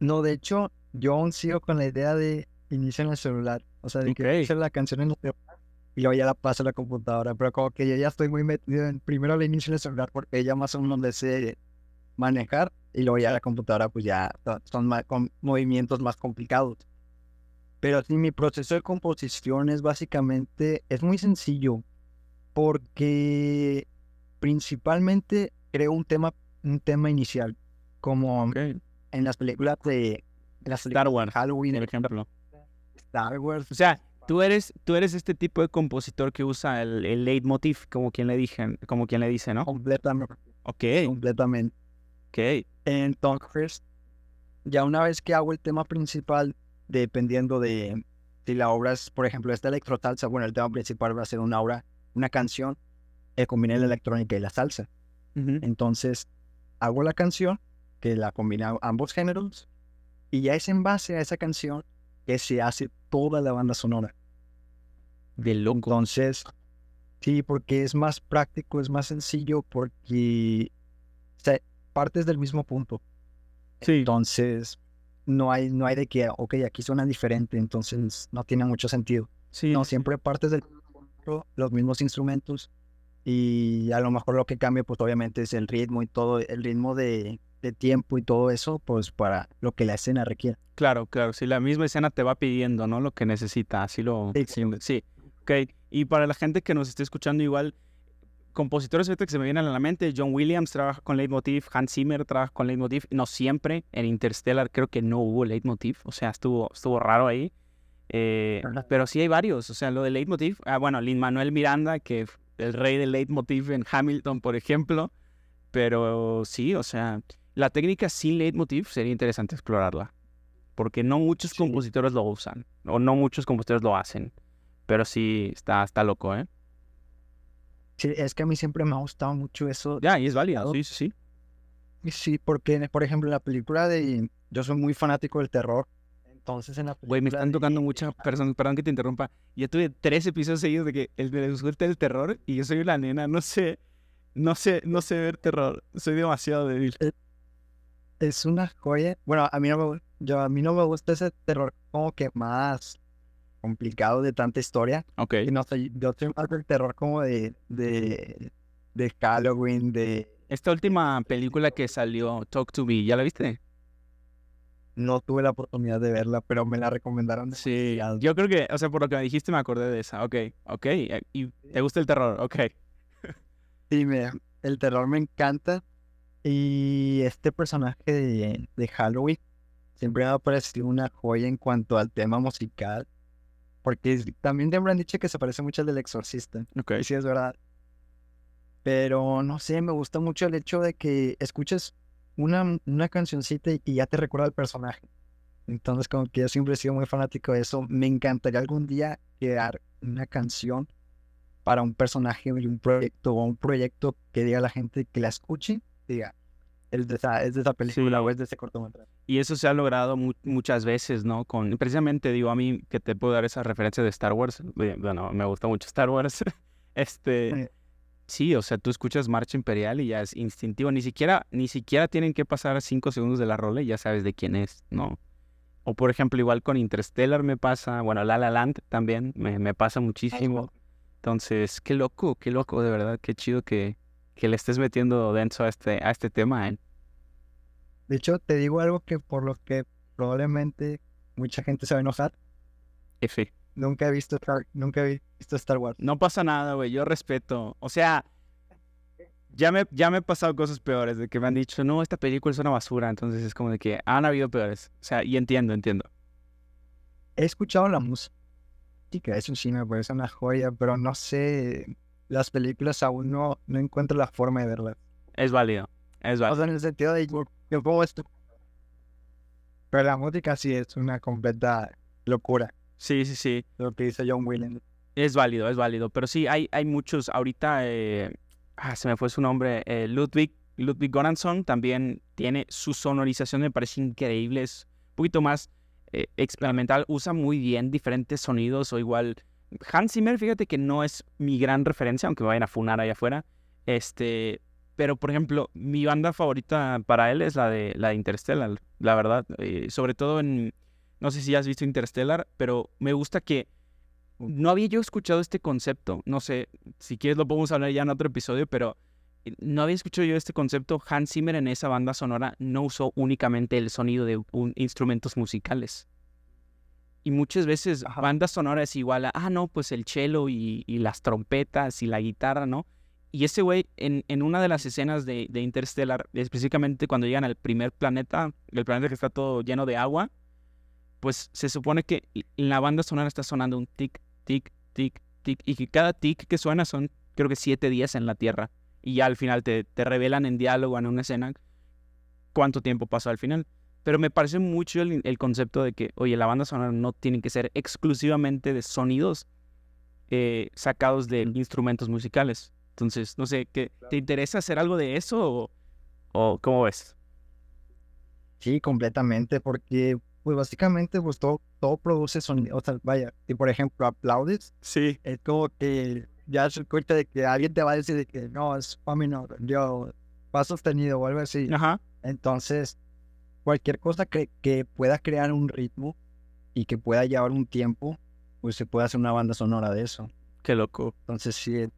No, de hecho, yo aún sigo con la idea de inicio en el celular. O sea, de Ok. que inicio la canción en el celular y luego ya la paso a la computadora. Pero como que yo ya estoy muy metido en primero la inicio en el celular porque ya más o menos sé manejar y luego ya la computadora pues ya so- son más, con movimientos más complicados. Pero sí, mi proceso de composición es básicamente, es muy sencillo porque principalmente creo un tema, un tema inicial, como Ok, en las películas de en las Star películas de Wars, Halloween, por ejemplo. Star Wars. O sea, tú eres, tú eres este tipo de compositor que usa el, el leitmotiv, como quien le dije, como quien le dice, ¿no? completamente, Ok, completamente. Ok, Entonces, ya una vez que hago el tema principal, dependiendo de si la obra es, por ejemplo, esta electrosalsa, bueno, el tema principal va a ser una obra, una canción, que combine la electrónica y la salsa. Entonces, hago la canción, que la combina ambos géneros, y ya es en base a esa canción que se hace toda la banda sonora. de loco. Entonces, sí, porque es más práctico, es más sencillo, porque partes del mismo punto. Sí, Entonces, no hay, no hay de que, ok, aquí suena diferente, entonces no tiene mucho sentido. sí, No, siempre partes del mismo punto, los mismos instrumentos, y a lo mejor lo que cambia, pues obviamente es el ritmo y todo, el ritmo de, de tiempo y todo eso, pues para lo que la escena requiere. Claro, claro. Si la misma escena te va pidiendo, ¿no? Lo que necesita, así lo... Sí, Sí, sí. Ok. Y para la gente que nos esté escuchando igual, compositores que se me vienen a la mente, John Williams trabaja con Leitmotiv, Hans Zimmer trabaja con Leitmotiv, no siempre, en Interstellar creo que no hubo Leitmotiv, o sea, estuvo, estuvo raro ahí. Eh, pero sí hay varios, o sea, lo de Leitmotiv, ah, bueno, Lin Manuel Miranda, que el rey del Leitmotiv en Hamilton, por ejemplo, pero sí, o sea, la técnica sin Leitmotiv sería interesante explorarla, porque no muchos Sí. compositores lo usan, o no muchos compositores lo hacen, pero sí, está, está loco, ¿eh? Sí, es que a mí siempre me ha gustado mucho eso. Ya, y es válido, sí, sí, sí. Sí, porque, por ejemplo, en la película de... Yo soy muy fanático del terror. Entonces, en la película Güey, me están de- tocando de mucha, <laughs> Hannibal- perdón, que te interrumpa. Ya tuve tres episodios seguidos de que el me gusta el terror y yo soy una nena, no sé, no sé, no sé ver terror. Soy demasiado débil. Es una joya. Bueno, a mí no me, yo, a mí no me gusta ese terror como que más complicado de tanta historia. Ok. Y no sé, yo soy más del terror como de, de, de Halloween, de... Esta última película que salió, Talk to Me, ¿ya la viste? No tuve la oportunidad de verla, pero me la recomendaron. Sí, yo creo que, o sea, por lo que me dijiste me acordé de esa. Ok, ok. eh, ¿Y te gusta el terror? Ok. Sí, me, el terror me encanta. Y este personaje de, de Halloween siempre me ha parecido una joya en cuanto al tema musical. Porque es- también siempre han dicho que se parece mucho al del Exorcista. Ok. Y sí es verdad. Pero no sé, me gusta mucho el hecho de que escuches una, una cancioncita y, y ya te recuerda al personaje. Entonces, como que yo siempre he sido muy fanático de eso. Me encantaría algún día crear una canción para un personaje de un proyecto o un proyecto que diga a la gente que la escuche, diga, es de esa, es de esa película Sí. o es de ese cortometraje. Y eso se ha logrado mu- muchas veces, ¿no? Con, precisamente digo a mí que te puedo dar esa referencia de Star Wars. eh, Bueno, me gusta mucho Star Wars. <laughs> Este, Sí. sí, o sea, tú escuchas Marcha Imperial y ya es instintivo. Ni siquiera, ni siquiera tienen que pasar cinco segundos de la rola y ya sabes de quién es, ¿no? O por ejemplo, igual con Interstellar me pasa, bueno, La La Land también me, me pasa muchísimo. Entonces, qué loco, qué loco, de verdad, qué chido que, que le estés metiendo denso a este, a este tema, ¿eh? De hecho, te digo algo que por lo que probablemente mucha gente se va a enojar. F. Nunca he visto Star, nunca he visto Star Wars. No pasa nada, güey, yo respeto. O sea, ya me, ya me he pasado cosas peores, de que me han dicho, no, esta película es una basura, entonces es como de que han habido peores. O sea, y entiendo, entiendo. He escuchado la música, eso sí me parece una joya, pero no sé, las películas aún no, no encuentro la forma de verlas. Es válido, es O válido. sea, en el sentido de yo, pongo esto. Pero la música sí es una completa locura, Sí, sí, sí. lo que dice John Williams. Es válido, es válido. Pero sí, hay, hay muchos. Ahorita, eh, ah, se me fue su nombre. eh, Ludwig, Ludwig Göransson también tiene su sonorización, me parece increíble. Es un poquito más eh, experimental. Usa muy bien diferentes sonidos. O igual, Hans Zimmer, fíjate que no es mi gran referencia, aunque me vayan a funar allá afuera. Este. Pero, por ejemplo, mi banda favorita para él es la de, la de Interstellar, la verdad. eh, sobre todo en. No sé si has visto Interstellar, pero me gusta que no había yo escuchado este concepto. No sé, si quieres lo podemos hablar ya en otro episodio, pero eh, no había escuchado yo este concepto. Hans Zimmer en esa banda sonora no usó únicamente el sonido de un- instrumentos musicales. Y muchas veces Ajá. banda sonora es igual a, ah, no, pues el cello y, y las trompetas y la guitarra, ¿no? Y ese güey, en, en una de las escenas de, de Interstellar, específicamente cuando llegan al primer planeta, el planeta que está todo lleno de agua, pues se supone que la banda sonora está sonando un tic, tic, tic, tic, y que cada tic que suena son, creo que siete días en la Tierra. Y ya al final te, te revelan en diálogo, en una escena, cuánto tiempo pasó al final. Pero me parece mucho el, el concepto de que, oye, la banda sonora no tiene que ser exclusivamente de sonidos eh, sacados de instrumentos musicales. Entonces, no sé, ¿qué, ¿te interesa hacer algo de eso o, o cómo ves? Sí, completamente, porque pues básicamente pues todo, todo produce sonido, o sea, vaya, y por ejemplo aplaudes, Sí. es como que ya se cuenta de que alguien te va a decir de que no, es fa menor, yo, fa sostenido o algo así. Ajá. Entonces, cualquier cosa que, que pueda crear un ritmo y que pueda llevar un tiempo, pues se puede hacer una banda sonora de eso. Qué loco. Entonces, sí,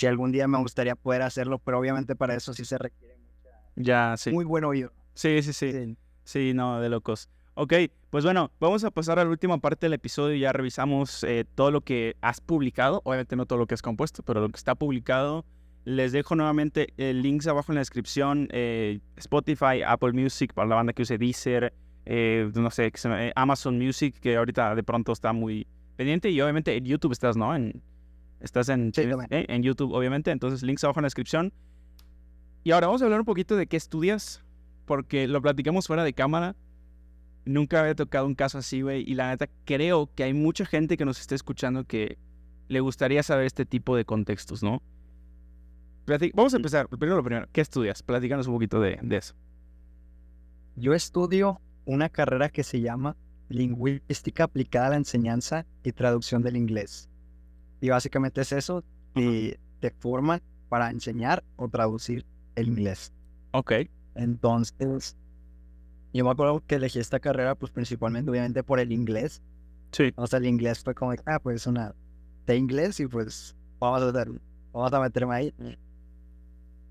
si algún día me gustaría poder hacerlo, pero obviamente para eso sí se requiere mucha- Ya, sí. muy buen oído. Sí, sí, sí. Sí, no, de locos. Ok, pues bueno, vamos a pasar a la última parte del episodio. Ya revisamos eh, todo lo que has publicado. Obviamente no todo lo que has compuesto, pero lo que está publicado. Les dejo nuevamente el links abajo en la descripción. eh, Spotify, Apple Music para la banda que use Deezer, eh, no sé, eh, Amazon Music, que ahorita de pronto está muy pendiente. Y obviamente en YouTube estás, ¿no? En, estás en, Sí, también. eh, en YouTube, obviamente. Entonces, links abajo en la descripción. Y ahora vamos a hablar un poquito de qué estudias, porque lo platicamos fuera de cámara. Nunca había tocado un caso así, güey. Y la neta, creo que hay mucha gente que nos está escuchando que le gustaría saber este tipo de contextos, ¿no? Vamos a empezar. Primero lo primero. ¿Qué estudias? Platícanos un poquito de, de eso. Yo estudio una carrera que se llama Lingüística aplicada a la enseñanza y traducción del inglés. Y básicamente es eso, y te forman para enseñar o traducir el inglés. Ok. Entonces, yo me acuerdo que elegí esta carrera, pues principalmente, obviamente, por el inglés. Sí. O sea, el inglés fue como, ah, pues una de inglés y pues vamos a, hacer, vamos a meterme ahí.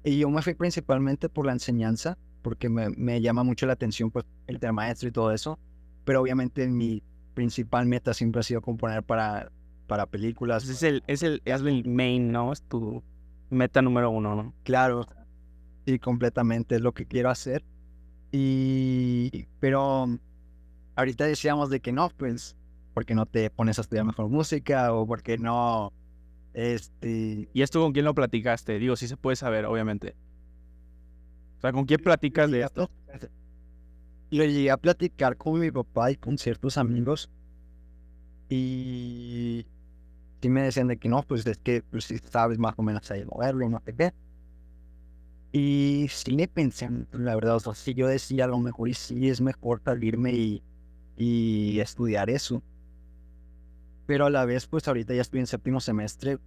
Y yo me fui principalmente por la enseñanza, porque me, me llama mucho la atención, pues, el tema maestro y todo eso. Pero obviamente mi principal meta siempre ha sido componer para, para películas. Es el, es el, es el main, ¿no? Es tu meta número uno, ¿no? Claro, sí, completamente es lo que quiero hacer. Y, pero ahorita decíamos de que no, pues, porque no te pones a estudiar mejor música o porque no, este, ¿Y esto con quién lo platicaste? Digo, sí se puede saber, obviamente. O sea, ¿con quién platicas de esto? Lo llegué a platicar con mi papá y con ciertos amigos. Y sí me decían de que no, pues es que pues, sí sabes más o menos ahí moverlo, no sé qué. Y sí me pensé, la verdad, o sea, sí yo decía a lo mejor y sí es mejor salirme y, y estudiar eso. Pero a la vez, pues ahorita ya estoy en séptimo semestre.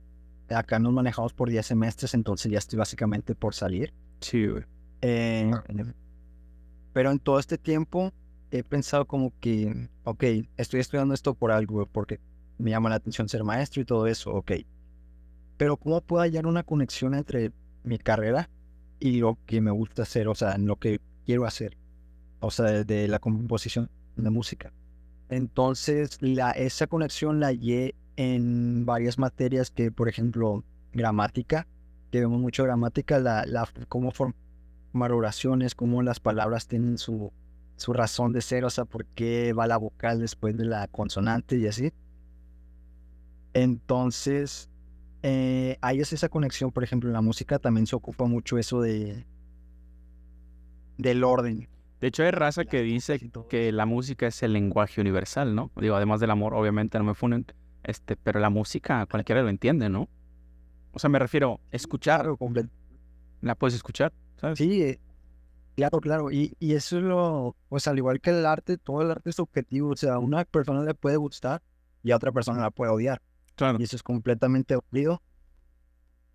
Acá nos manejamos por 10 semestres, entonces ya estoy básicamente por salir. Sí, güey. Eh, pero en todo este tiempo he pensado como que, ok, estoy estudiando esto por algo, porque me llama la atención ser maestro y todo eso, ok. Pero ¿cómo puedo hallar una conexión entre mi carrera y lo que me gusta hacer, o sea, en lo que quiero hacer, o sea, de, de la composición de música? Entonces, la, esa conexión la hallé en varias materias que, por ejemplo, gramática, que vemos mucho gramática, la, la, cómo formar oraciones, cómo las palabras tienen su, su razón de ser, o sea, por qué va la vocal después de la consonante y así. Entonces, eh, ahí es esa conexión, por ejemplo, en la música también se ocupa mucho eso de del orden. De hecho, hay raza que dice que la música es el lenguaje universal, ¿no? Digo, además del amor, obviamente, no me funen. Este, pero la música cualquiera lo entiende, ¿no? O sea, me refiero, escuchar, Claro, la puedes escuchar, ¿sabes? Sí, eh, claro, claro. Y, y eso es lo, pues al igual que el arte, todo el arte es subjetivo. O sea, a una persona le puede gustar y a otra persona la puede odiar. Claro. Y eso es completamente válido.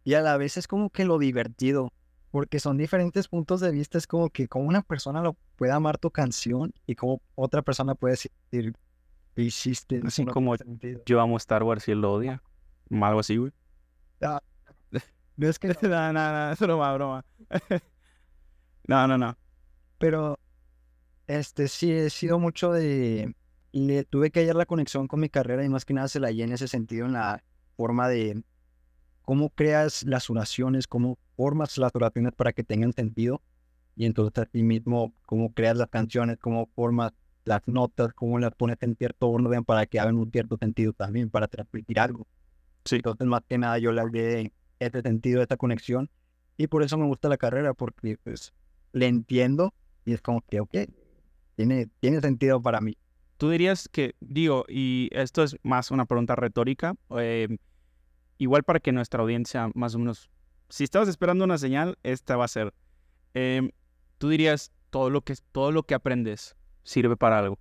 Y a la vez es como que lo divertido, porque son diferentes puntos de vista. Es como que como una persona lo puede amar tu canción y como otra persona puede decir, ¿qué hiciste? Así no como tiene sentido". Yo amo Star Wars y él lo odia. Algo así, güey. No es que <laughs> no, no, no, es broma, broma. <laughs> no, no, no. pero este sí he sido mucho de le tuve que hallar la conexión con mi carrera y más que nada se la hallé en ese sentido en la forma de cómo creas las oraciones, cómo formas las oraciones para que tengan sentido y entonces a ti mismo cómo creas las canciones, cómo formas las notas, cómo las pones en cierto orden para que hagan un cierto sentido también, para transmitir algo. Sí. Entonces más que nada yo le hallé este sentido, esta conexión y por eso me gusta la carrera porque pues le entiendo y es como que, ok, tiene, tiene sentido para mí. Tú dirías que, digo, y esto es más una pregunta retórica, eh, igual para que nuestra audiencia más o menos, si estabas esperando una señal, esta va a ser. Eh, Tú dirías, todo lo que, todo lo que aprendes sirve para algo.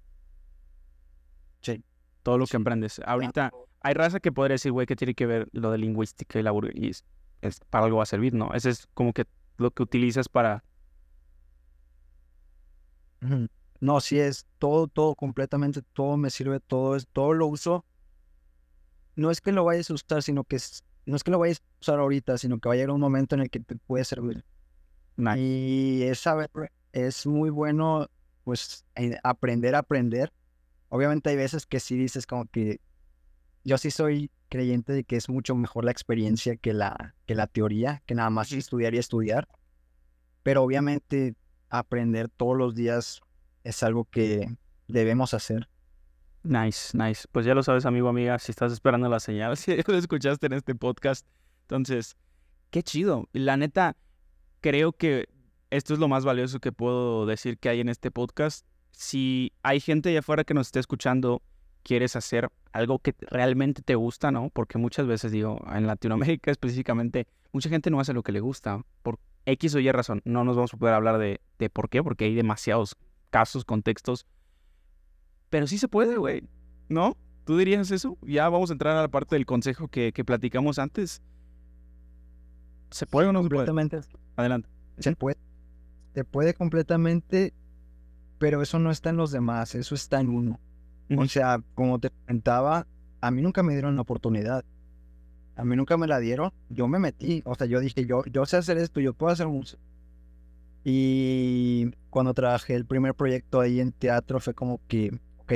Sí. Todo lo que aprendes. Ahorita hay raza que podría decir, güey, que tiene que ver lo de lingüística y la y es, es- para algo va a servir, ¿no? Ese es como que lo que utilizas para... No, sí es todo, todo, completamente, todo me sirve, todo es, todo lo uso. No es que lo vayas a usar, sino que es, no es que lo vayas a usar ahorita, sino que va a llegar un momento en el que te puede servir. Nice. Y es saber, es muy bueno, pues, aprender a aprender. Obviamente hay veces que sí dices como que yo sí soy creyente de que es mucho mejor la experiencia que la, que la teoría, que nada más estudiar y estudiar. Pero obviamente aprender todos los días es algo que debemos hacer. Nice, nice. Pues ya lo sabes, amigo, amiga, si estás esperando la señal, <laughs> si lo escuchaste en este podcast. Entonces, qué chido. La neta, creo que esto es lo más valioso que puedo decir que hay en este podcast. Si hay gente allá afuera que nos esté escuchando, quieres hacer algo que realmente te gusta, ¿no? Porque muchas veces, digo, en Latinoamérica <laughs> específicamente, mucha gente no hace lo que le gusta. Por X o Y razón. No nos vamos a poder hablar de, de por qué, porque hay demasiados casos, contextos. Pero sí se puede, güey. ¿No? ¿Tú dirías eso? Ya vamos a entrar a la parte del consejo que, que platicamos antes. ¿Se puede o no se puede? Completamente. Adelante. Se puede. Se puede completamente, pero eso no está en los demás, eso está en uno. O sea, como te comentaba, a mí nunca me dieron la oportunidad. A mí nunca me la dieron. Yo me metí. O sea, yo dije, yo, yo sé hacer esto, yo puedo hacer música. Y cuando trabajé el primer proyecto ahí en teatro fue como que, ok,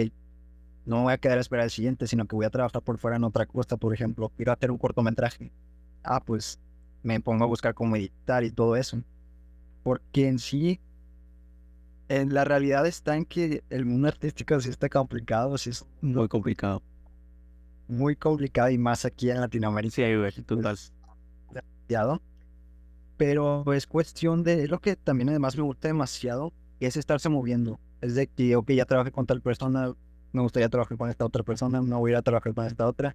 no me voy a quedar a esperar el siguiente, sino que voy a trabajar por fuera en otra cosa, por ejemplo, quiero hacer un cortometraje. Ah, pues me pongo a buscar cómo editar y todo eso. Porque en sí, en la realidad está en que el mundo artístico sí está complicado, sí es muy complicado. Muy complicado y más aquí en Latinoamérica. Sí, total. Pero es cuestión de, lo que también además me gusta demasiado, es estarse moviendo. Es de que, ok, ya trabajé con tal persona, me gustaría trabajar con esta otra persona, no voy a ir a trabajar con esta otra.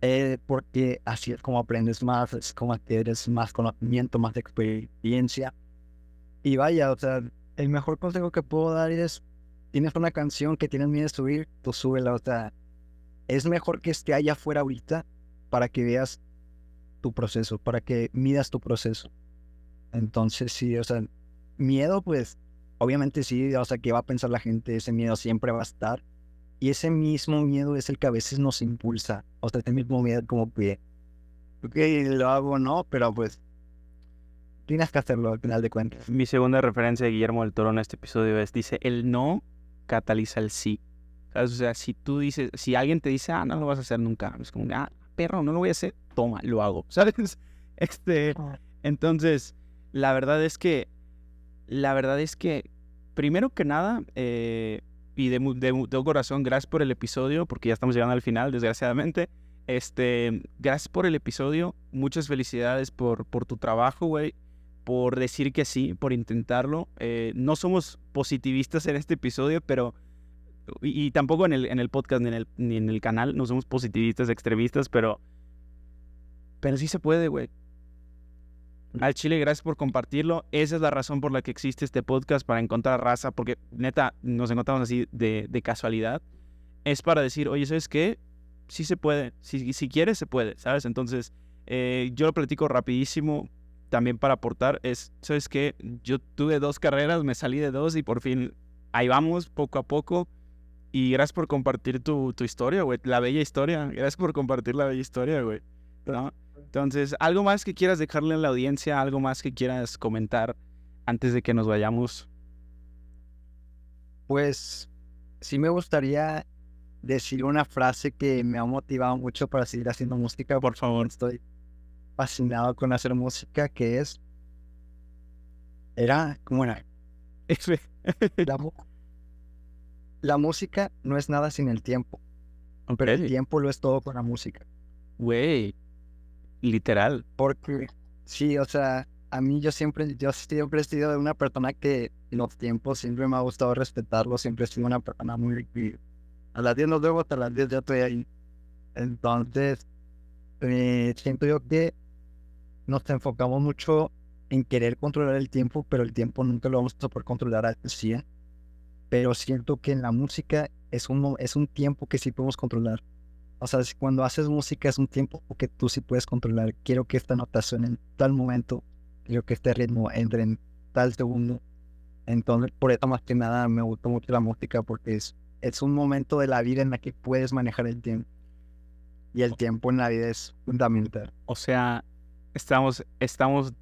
Eh, porque así es como aprendes más, es como adquieres más conocimiento, más experiencia. Y vaya, o sea, el mejor consejo que puedo dar es, tienes una canción que tienes miedo de subir, tú súbela, o sea, es mejor que esté allá afuera ahorita para que veas tu proceso, para que midas tu proceso. Entonces, sí, o sea, miedo, pues, obviamente sí, o sea, ¿qué va a pensar la gente? Ese miedo siempre va a estar, y ese mismo miedo es el que a veces nos impulsa. O sea, ese mismo miedo como que, ok, lo hago no, pero pues tienes que hacerlo al final de cuentas. Mi segunda referencia de Guillermo del Toro en este episodio es, dice, el no cataliza el sí. O sea, si tú dices, si alguien te dice, ah, no lo vas a hacer nunca, es como, ah, perro, no lo voy a hacer, toma, lo hago, ¿sabes? <laughs> Este, entonces, la verdad es que, la verdad es que, primero que nada, eh, y de, de, todo corazón, gracias por el episodio, porque ya estamos llegando al final, desgraciadamente. Este, gracias por el episodio, muchas felicidades por, por tu trabajo, güey, por decir que sí, por intentarlo. Eh, no somos positivistas en este episodio, pero, y, tampoco en el, en el podcast ni en el, ni en el canal, no somos positivistas, extremistas, pero, pero sí se puede, güey. Al Chile, gracias por compartirlo. Esa es la razón por la que existe este podcast, para encontrar raza, porque neta, nos encontramos así de, casualidad. Es para decir, oye, ¿sabes qué? Sí se puede. Si, si quieres, se puede, ¿sabes? Entonces, eh, yo lo platico rapidísimo también para aportar. Es, ¿sabes qué? Yo tuve dos carreras, me salí de dos y por fin ahí vamos, poco a poco. Y gracias por compartir tu, tu historia, güey. La bella historia. Gracias por compartir la bella historia, güey. ¿No? Entonces, ¿algo más que quieras dejarle a la audiencia? ¿Algo más que quieras comentar antes de que nos vayamos? Pues sí me gustaría decir una frase que me ha motivado mucho para seguir haciendo música. Por favor, estoy fascinado con hacer música, que es... Era, ¿cómo era? la, la, música no es nada sin el tiempo. Pero el tiempo lo es todo con la música. Güey, Literal. Porque, sí, o sea, a mí yo siempre, yo siempre he sido una persona que los tiempos siempre me ha gustado respetarlo, siempre he sido una persona muy... A las 10 nos vemos, hasta las 10 ya estoy ahí. Entonces, eh, siento yo que nos enfocamos mucho en querer controlar el tiempo, pero el tiempo nunca lo vamos a poder controlar al 100. Pero siento que en la música es un, es un tiempo que sí podemos controlar. O sea, cuando haces música es un tiempo que tú sí puedes controlar. Quiero que esta nota suene en tal momento. Quiero que este ritmo entre en tal segundo. Entonces, por eso más que nada me gusta mucho la música porque es, es un momento de la vida en la que puedes manejar el tiempo. Y el tiempo en la vida es fundamental. O sea, estamos, estamos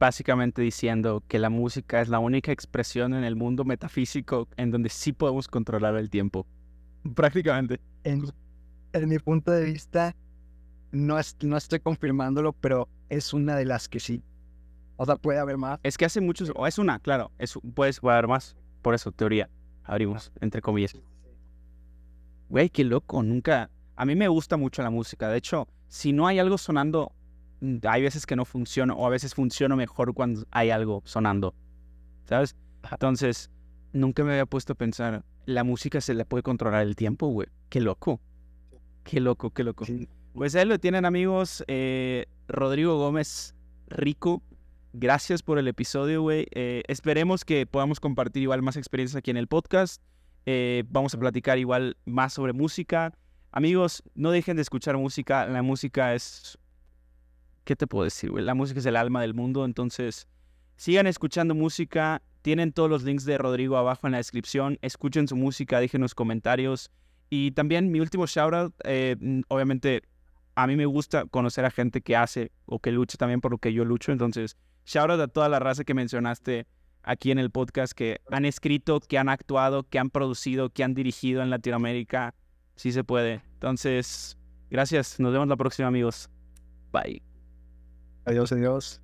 básicamente diciendo que la música es la única expresión en el mundo metafísico en donde sí podemos controlar el tiempo. Prácticamente. En, en mi punto de vista, no, es, no estoy confirmándolo, pero es una de las que sí. O sea, puede haber más. Es que hace muchos, o es una, claro, es, puedes puede haber más. Por eso, teoría. Abrimos, entre comillas. Güey, qué loco, nunca. A mí me gusta mucho la música. De hecho, si no hay algo sonando, mm, hay veces que no funciona, o a veces funciona mejor cuando hay algo sonando. ¿Sabes? Entonces, nunca me había puesto a pensar, la música se le puede controlar el tiempo, güey. Qué loco. Qué loco, qué loco. Pues ahí lo tienen, amigos. Eh, Rodrigo Gómez Rico. Gracias por el episodio, güey. Eh, esperemos que podamos compartir igual más experiencias aquí en el podcast. Eh, vamos a platicar igual más sobre música. Amigos, no dejen de escuchar música. La música es... ¿Qué te puedo decir, güey? La música es el alma del mundo. Entonces, sigan escuchando música. Tienen todos los links de Rodrigo abajo en la descripción. Escuchen su música, déjenos comentarios. Y también mi último shoutout, eh, obviamente a mí me gusta conocer a gente que hace o que lucha también por lo que yo lucho. Entonces, shoutout a toda la raza que mencionaste aquí en el podcast que han escrito, que han actuado, que han producido, que han dirigido en Latinoamérica. Sí se puede. Entonces, gracias. Nos vemos la próxima, amigos. Bye. Adiós, adiós.